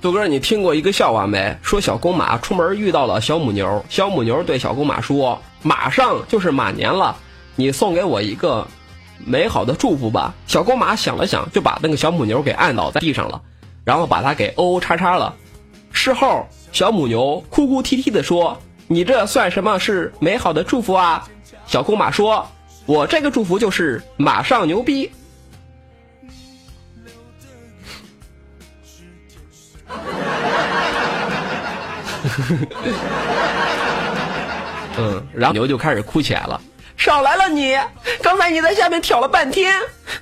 杜哥，你听过一个笑话没？说小公马出门遇到了小母牛，小母牛对小公马说：“马上就是马年了。”你送给我一个美好的祝福吧。小公马想了想，就把那个小母牛给按倒在地上了，然后把它给 O O 叉叉了。事后，小母牛哭哭啼啼的说：“你这算什么是美好的祝福啊？”小公马说：“我这个祝福就是马上牛逼。”嗯，然后牛就开始哭起来了。少来了你！刚才你在下面挑了半天，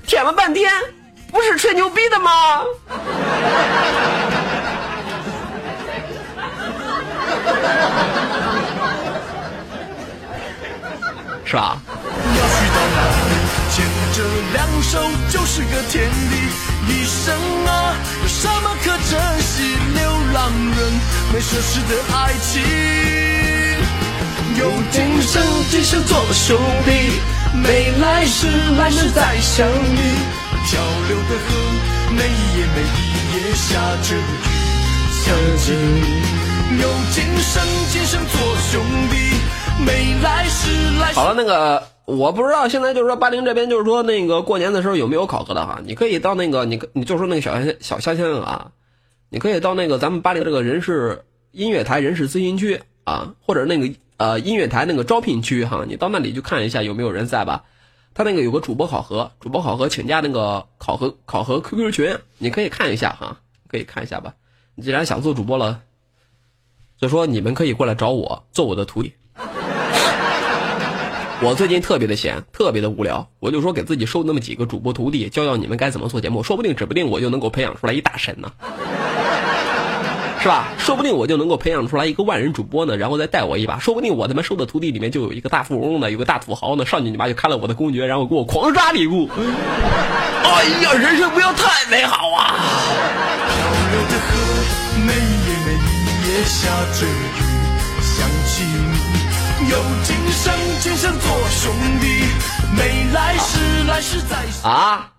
舔了半天，不是吹牛逼的吗？是吧？要去到哪里，牵着两手就是个天地。一生啊，有什么可珍惜？流浪人没奢侈的爱情。有今生今生做兄弟，没来世来世再相遇。漂流的河，每一夜每一夜下着雨，想起你。有今生今生做兄弟，没来世来世。好了，那个我不知道，现在就是说八零这边就是说那个过年的时候有没有考核的哈？你可以到那个，你你就说那个小乡小乡乡啊，你可以到那个咱们八零这个人事音乐台人事咨询区啊，或者那个。呃，音乐台那个招聘区哈，你到那里去看一下有没有人在吧？他那个有个主播考核，主播考核请假那个考核考核 QQ 群，你可以看一下哈，可以看一下吧。你既然想做主播了，就说你们可以过来找我做我的徒弟。我最近特别的闲，特别的无聊，我就说给自己收那么几个主播徒弟，教教你们该怎么做节目，说不定指不定我就能够培养出来一大神呢。是吧？说不定我就能够培养出来一个万人主播呢，然后再带我一把。说不定我他妈收的徒弟里面就有一个大富翁呢，有个大土豪呢，上去你妈就看了我的公爵，然后给我狂刷礼物。哎呀，人生不要太美好啊！漂流的河，每夜每夜下着雨，想起你，有今生今生做兄弟，没来世来世再啊。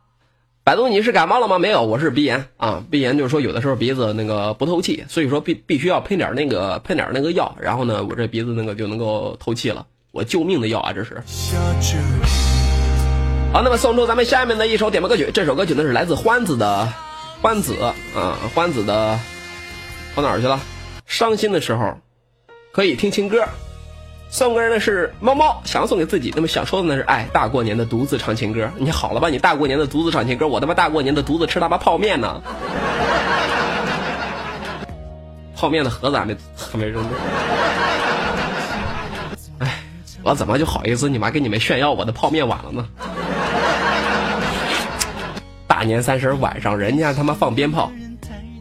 百度，你是感冒了吗？没有，我是鼻炎啊。鼻炎就是说有的时候鼻子那个不透气，所以说必必须要喷点那个喷点那个药，然后呢，我这鼻子那个就能够透气了。我救命的药啊，这是。好，那么送出咱们下面的一首点播歌曲，这首歌曲呢是来自欢子的欢子啊，欢子的跑哪儿去了？伤心的时候可以听情歌。送个人的是猫猫，想送给自己，那么想说的呢是，哎，大过年的独自唱情歌，你好了吧？你大过年的独自唱情歌，我他妈大过年的独自吃他妈泡面呢，泡面的盒子还没还没扔呢。哎，我怎么就好意思你妈给你们炫耀我的泡面碗了呢？大年三十晚上，人家他妈放鞭炮，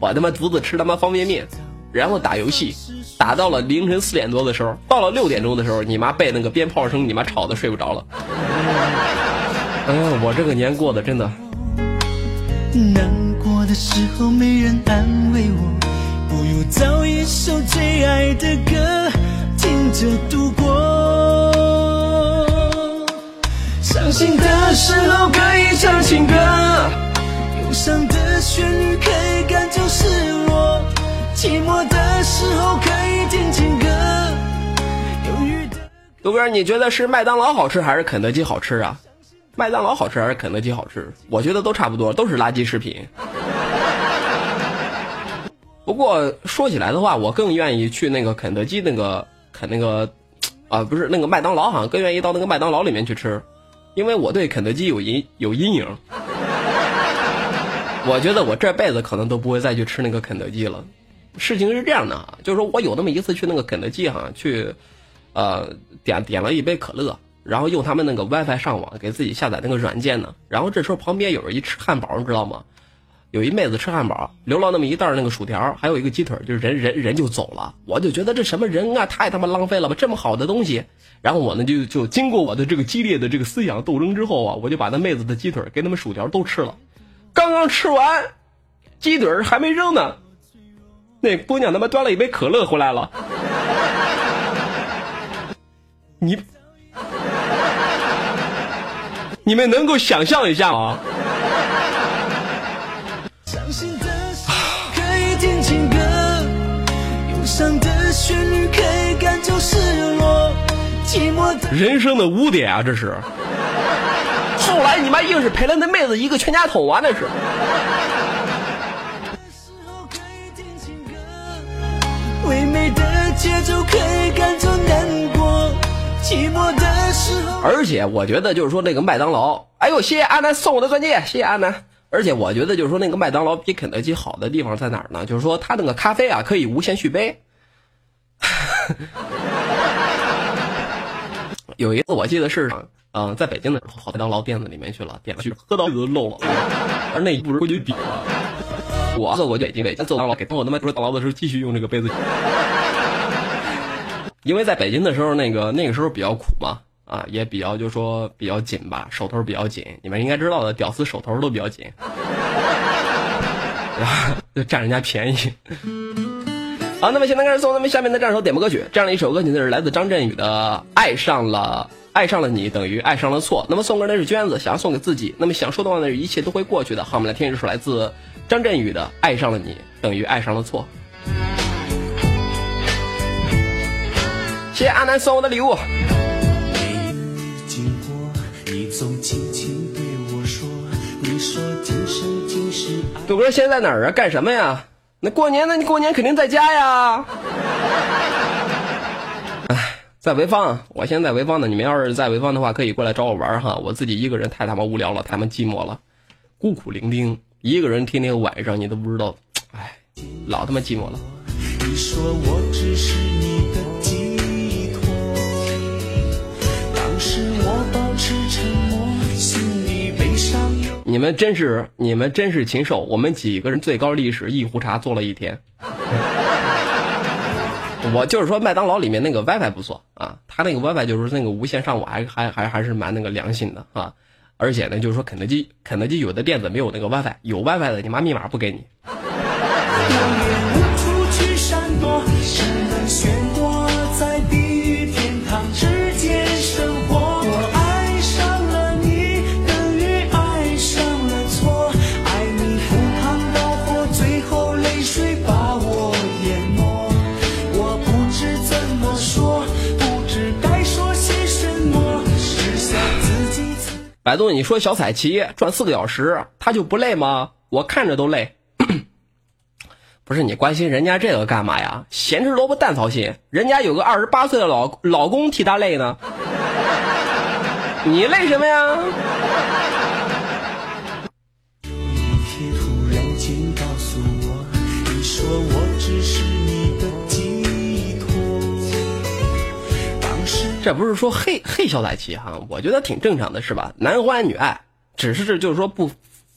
我他妈独自吃他妈方便面，然后打游戏。打到了凌晨四点多的时候，到了六点钟的时候，你妈被那个鞭炮声你妈吵得睡不着了。哎呀，我这个年过的真的。难过的时候没人安慰我，不如找一首最爱的歌听着度过。伤心的时候可以唱情歌，忧伤的旋律可以赶走失落。寂寞的时候可以听情歌，忧郁的豆哥，你觉得是麦当劳好吃还是肯德基好吃啊？麦当劳好吃还是肯德基好吃？我觉得都差不多，都是垃圾食品。不过说起来的话，我更愿意去那个肯德基那个肯那个啊，不是那个麦当劳，好像更愿意到那个麦当劳里面去吃，因为我对肯德基有阴有阴影。我觉得我这辈子可能都不会再去吃那个肯德基了。事情是这样的啊，就是说我有那么一次去那个肯德基哈，去，呃，点点了一杯可乐，然后用他们那个 WiFi 上网，给自己下载那个软件呢。然后这时候旁边有人一吃汉堡，你知道吗？有一妹子吃汉堡，留了那么一袋那个薯条，还有一个鸡腿，就是人人人就走了。我就觉得这什么人啊，太他妈浪费了吧！这么好的东西。然后我呢就就经过我的这个激烈的这个思想斗争之后啊，我就把那妹子的鸡腿跟他们薯条都吃了。刚刚吃完，鸡腿还没扔呢。那姑娘他妈端了一杯可乐回来了，你你们能够想象一下吗？人生的污点啊，这是。后来你妈硬是赔了那妹子一个全家桶啊，那是。节奏可以赶走难过，寂寞的时候而且我觉得就是说那个麦当劳，哎呦，谢谢阿南送我的钻戒，谢谢阿南。而且我觉得就是说那个麦当劳比肯德基好的地方在哪儿呢？就是说它那个咖啡啊可以无限续杯。有一次我记得是，嗯，在北京的时候跑，麦当劳店子里面去了，点了去喝到都漏了，而那一步是规矩比了。我走过北京，北京走麦当劳给我他妈说麦当劳的时候继续用这个杯子。因为在北京的时候，那个那个时候比较苦嘛，啊，也比较就说比较紧吧，手头比较紧。你们应该知道的，屌丝手头都比较紧，然后就占人家便宜。好，那么现在开始送咱们下面的这首点播歌曲，这样的一首歌曲呢是来自张振宇的《爱上了爱上了你等于爱上了错》。那么送歌的是娟子，想要送给自己。那么想说的话呢，一切都会过去的。好，我们来听这首来自张震宇的《爱上了你等于爱上了错》。谢谢阿南送我的礼物。杜哥现在在哪儿啊？干什么呀？那过年呢？你过年肯定在家呀。哎，在潍坊，我现在在潍坊呢。你们要是在潍坊的话，可以过来找我玩哈。我自己一个人太他妈无聊了，太他妈寂寞了，孤苦伶仃，一个人天天晚上你都不知道，哎，老他妈寂寞了。你说我只是你的你们真是，你们真是禽兽！我们几个人最高历史一壶茶坐了一天。我就是说，麦当劳里面那个 WiFi 不错啊，他那个 WiFi 就是那个无线上网，还还还还是蛮那个良心的啊。而且呢，就是说肯德基，肯德基有的店子没有那个 WiFi，有 WiFi 的，你妈密码不给你。百度，你说小彩旗转四个小时，他就不累吗？我看着都累。不是你关心人家这个干嘛呀？咸吃萝卜淡操心，人家有个二十八岁的老老公替他累呢。你累什么呀？这不是说黑黑小彩旗哈，我觉得挺正常的，是吧？男欢女爱，只是这就是说不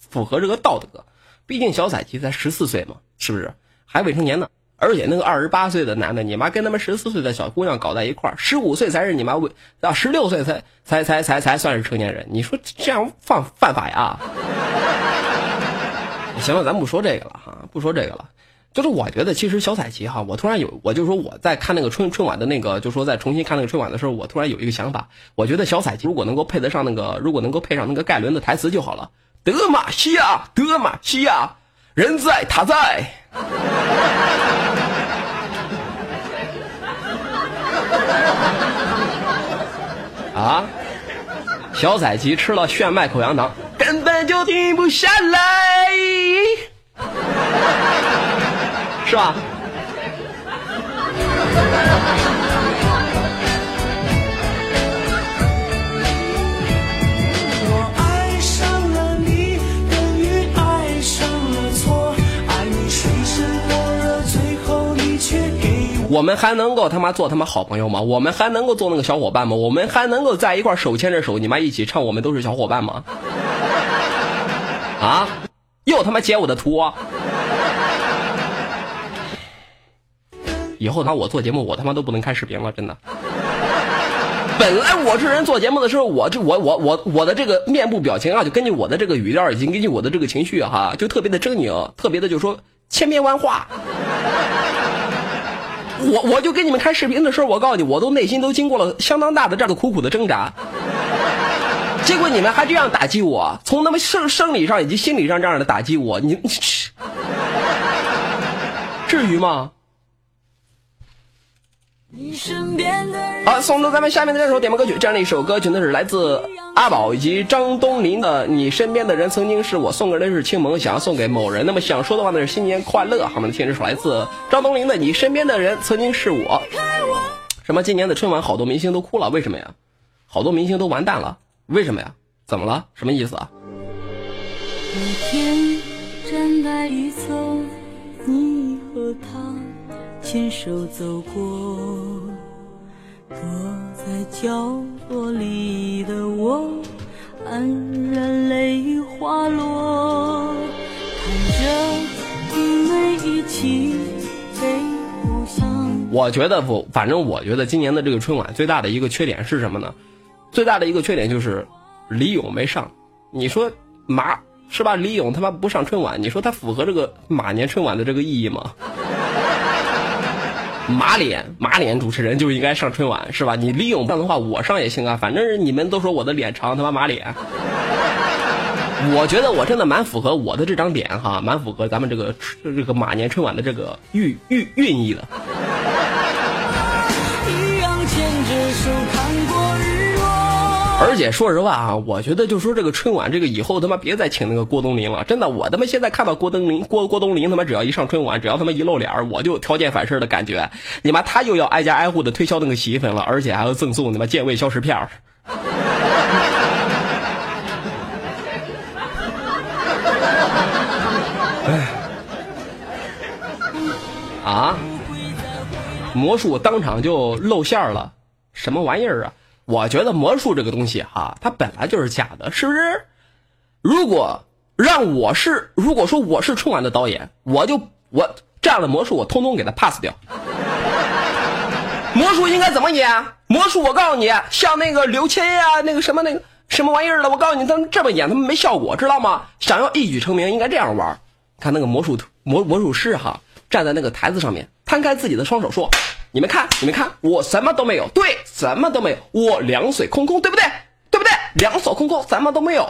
符合这个道德。毕竟小彩旗才十四岁嘛，是不是？还未成年呢。而且那个二十八岁的男的，你妈跟他们十四岁的小姑娘搞在一块儿，十五岁才是你妈未啊，十六岁才才才才才算是成年人。你说这样犯犯法呀？行了，咱不说这个了哈，不说这个了。就是我觉得，其实小彩旗哈，我突然有，我就说我在看那个春春晚的那个，就说在重新看那个春晚的时候，我突然有一个想法，我觉得小彩旗如果能够配得上那个，如果能够配上那个盖伦的台词就好了。德玛西亚，德玛西亚，人在他在。啊小彩旗吃了炫迈口香糖，根本就停不下来，是吧？我，们还能够他妈做他妈好朋友吗？我们还能够做那个小伙伴吗？我们还能够在一块手牵着手，你妈一起唱《我们都是小伙伴》吗？啊！又他妈截我的图、以后他我做节目，我他妈都不能开视频了，真的。本来我这人做节目的时候，我这我我我我的这个面部表情啊，就根据我的这个语调，以及根据我的这个情绪哈、就特别的狰狞，特别的就说千变万化。我我就跟你们开视频的时候，我告诉你，我都内心都经过了相当大的这个苦苦的挣扎，结果你们还这样打击我，从他妈生生理上以及心理上这样的打击我，你至于吗？你身边的人。好，送出咱们下面的这首点播歌曲，这样的一首歌曲呢是来自阿宝以及张东林的《你身边的人曾经是我》，送给的是青萌，想要送给某人。那么想说的话呢是新年快乐，好，我们听这首来自张东林的《你身边的人曾经是我》。什么？今年的春晚好多明星都哭了，为什么呀？好多明星都完蛋了，为什么呀？怎么了？什么意思啊？那天站在一侧，你和他牵手走过，躲在角落里的我，黯然泪花落，看着你们一起背故乡。我觉得不，反正我觉得今年的这个春晚最大的一个缺点是什么呢？最大的一个缺点就是李咏没上。你说马是吧？李咏他妈不上春晚，你说他符合这个马年春晚的这个意义吗？马脸马脸主持人就应该上春晚是吧？你利用不上的话，我上也行啊。反正你们都说我的脸长，他妈马脸。我觉得我真的蛮符合我的这张脸哈，蛮符合咱们这个这个马年春晚的这个寓寓寓意的。而且说实话啊，我觉得就说这个春晚这个以后他妈别再请那个郭冬临了，真的，我他妈现在看到郭冬临郭郭冬临他妈只要一上春晚，只要他妈一露脸，我就条件反射的感觉，你妈他又要挨家挨户的推销那个洗衣粉了，而且还要赠送你妈健胃消食片。哎啊！魔术当场就露馅了，什么玩意儿啊？我觉得魔术这个东西哈，它本来就是假的，是不是？如果让我是，如果说我是春晚的导演，我就我这样的魔术我通通给他 pass 掉。魔术应该怎么演？魔术我告诉你，像那个刘谦呀、那个什么那个什么玩意儿的，我告诉你，他们这么演他们没效果，知道吗？想要一举成名，应该这样玩。看那个魔术魔魔术师哈，站在那个台子上面，摊开自己的双手说：“你们看，你们看，我什么都没有，对，什么都没有，我两手空空，对不对？对不对？两手空空，什么都没有。”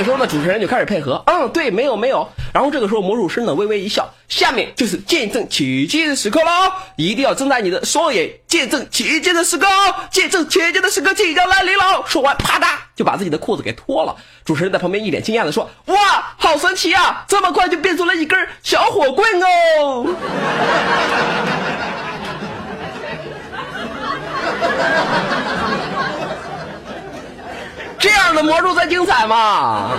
这时候呢，主持人就开始配合，嗯，对，没有没有。然后这个时候魔术师呢微微一笑，下面就是见证奇迹的时刻喽，一定要睁大你的双眼，见证奇迹的时刻哦，见证奇迹的时刻即将来临喽。说完，啪嗒就把自己的裤子给脱了。主持人在旁边一脸惊讶的说：“哇，好神奇啊，这么快就变出了一根小火棍哦！” 这样的魔术才精彩嘛！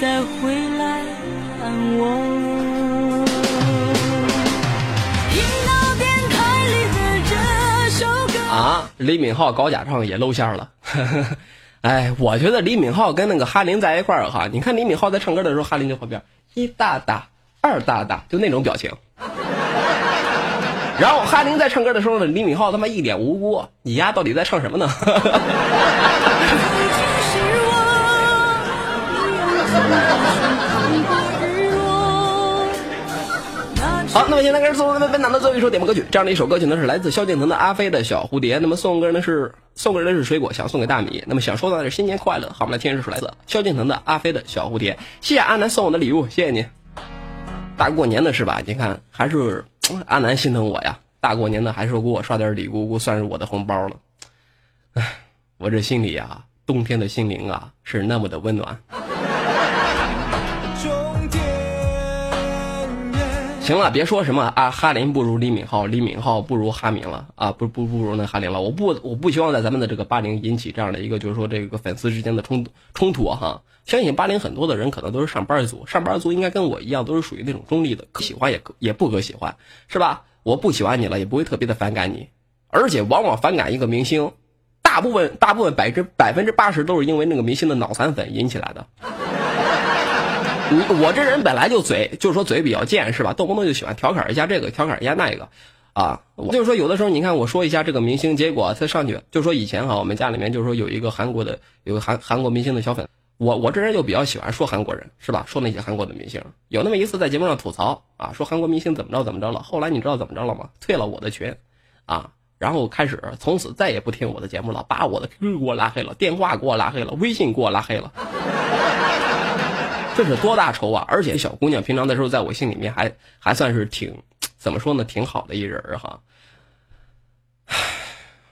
再回来看我。啊，李敏镐搞假唱也露馅了。哎，我觉得李敏镐跟那个哈林在一块儿哈，你看李敏镐在唱歌的时候，哈林就旁边一大大二大大，就那种表情。然后哈林在唱歌的时候呢，李敏镐他妈一脸无辜，你丫到底在唱什么呢？好，那么现在开始送咱们本档的最后一首点播歌曲，这样的一首歌曲呢是来自萧敬腾的《阿飞的小蝴蝶》，那么送歌呢是送给的是水果，想送给大米。那么想说的是新年快乐。好，我们来听这首来自萧敬腾的《阿飞的小蝴蝶》。谢谢阿南送我的礼物，谢谢你。大过年的是吧？你看还是阿南心疼我呀。大过年的还是给我刷点礼物，算是我的红包了。唉，我这心里呀，冬天的心灵啊，是那么的温暖。行了，别说什么啊，哈林不如李敏镐，李敏镐不如哈明了啊，不不不如那哈林了。我不我不希望在咱们的这个八零引起这样的一个，就是说这个粉丝之间的冲冲突哈。相信八零很多的人可能都是上班族，上班族应该跟我一样，都是属于那种中立的，可喜欢也也不可喜欢，是吧？我不喜欢你了，也不会特别的反感你，而且往往反感一个明星，大部分大部分百分之百分之八十都是因为那个明星的脑残粉引起来的。我这人本来就嘴，就是说嘴比较贱，是吧？动不动就喜欢调侃一下这个，调侃一下那个，啊，我就是说有的时候你看我说一下这个明星，结果他上去就说以前哈，我们家里面就是说有一个韩国的，有个韩韩国明星的小粉，我我这人就比较喜欢说韩国人，是吧？说那些韩国的明星，有那么一次在节目上吐槽啊，说韩国明星怎么着怎么着了，后来你知道怎么着了吗？退了我的群，啊，然后开始从此再也不听我的节目了，把我的 QQ 给我拉黑了，电话给我拉黑了，微信给我拉黑了。这是多大仇啊！而且小姑娘平常的时候，在我心里面还还算是挺怎么说呢，挺好的一人哈。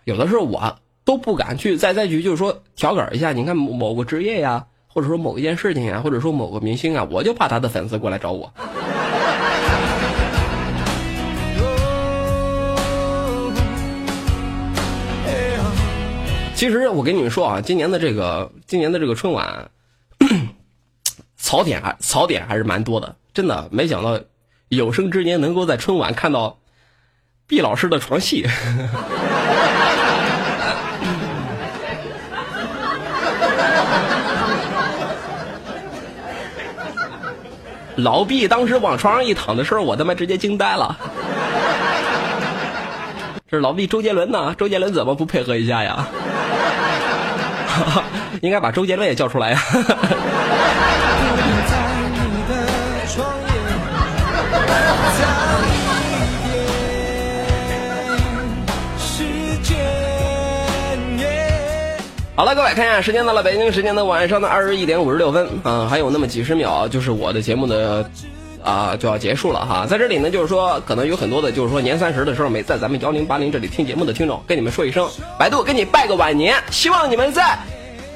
有的时候我都不敢去再再去，就是说调侃一下。你看某某个职业呀，或者说某一件事情呀，或者说某个明星啊，我就怕他的粉丝过来找我。其实我跟你们说啊，今年的这个今年的这个春晚。槽点还槽点还是蛮多的，真的没想到有生之年能够在春晚看到毕老师的床戏。老毕当时往床上一躺的时候，我他妈直接惊呆了。这是老毕周杰伦呢？周杰伦怎么不配合一下呀？应该把周杰伦也叫出来呀！好了，各位，看一下时间到了，北京时间的晚上的二十一点五十六分啊，还有那么几十秒，就是我的节目的啊就要结束了哈。在这里呢，就是说，可能有很多的，就是说年三十的时候没在咱们幺零八零这里听节目的听众，跟你们说一声，百度给你拜个晚年，希望你们在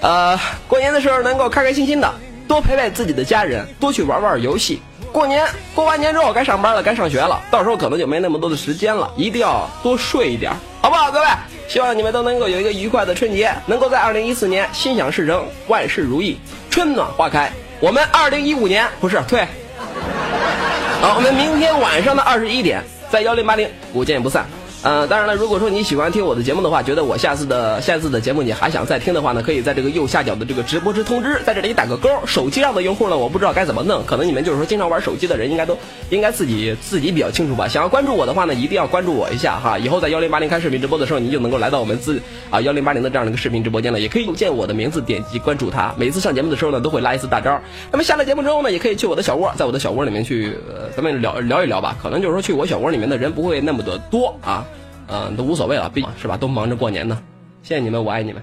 呃过年的时候能够开开心心的，多陪陪自己的家人，多去玩玩游戏。过年过完年之后该上班了，该上学了，到时候可能就没那么多的时间了，一定要多睡一点，好不好，各位？希望你们都能够有一个愉快的春节，能够在二零一四年心想事成，万事如意，春暖花开。我们二零一五年不是退，好，我们明天晚上的二十一点在幺零八零不见不散。呃，当然了，如果说你喜欢听我的节目的话，觉得我下次的下次的节目你还想再听的话呢，可以在这个右下角的这个直播之通知，在这里打个勾。手机上的用户呢，我不知道该怎么弄，可能你们就是说经常玩手机的人，应该都应该自己自己比较清楚吧。想要关注我的话呢，一定要关注我一下哈。以后在幺零八零开视频直播的时候，你就能够来到我们自啊幺零八零的这样的一个视频直播间了，也可以见我的名字，点击关注他。每次上节目的时候呢，都会拉一次大招。那么下了节目之后呢，也可以去我的小窝，在我的小窝里面去，呃，咱们聊聊一聊吧。可能就是说去我小窝里面的人不会那么的多啊。嗯，都无所谓了，毕是吧？都忙着过年呢。谢谢你们，我爱你们。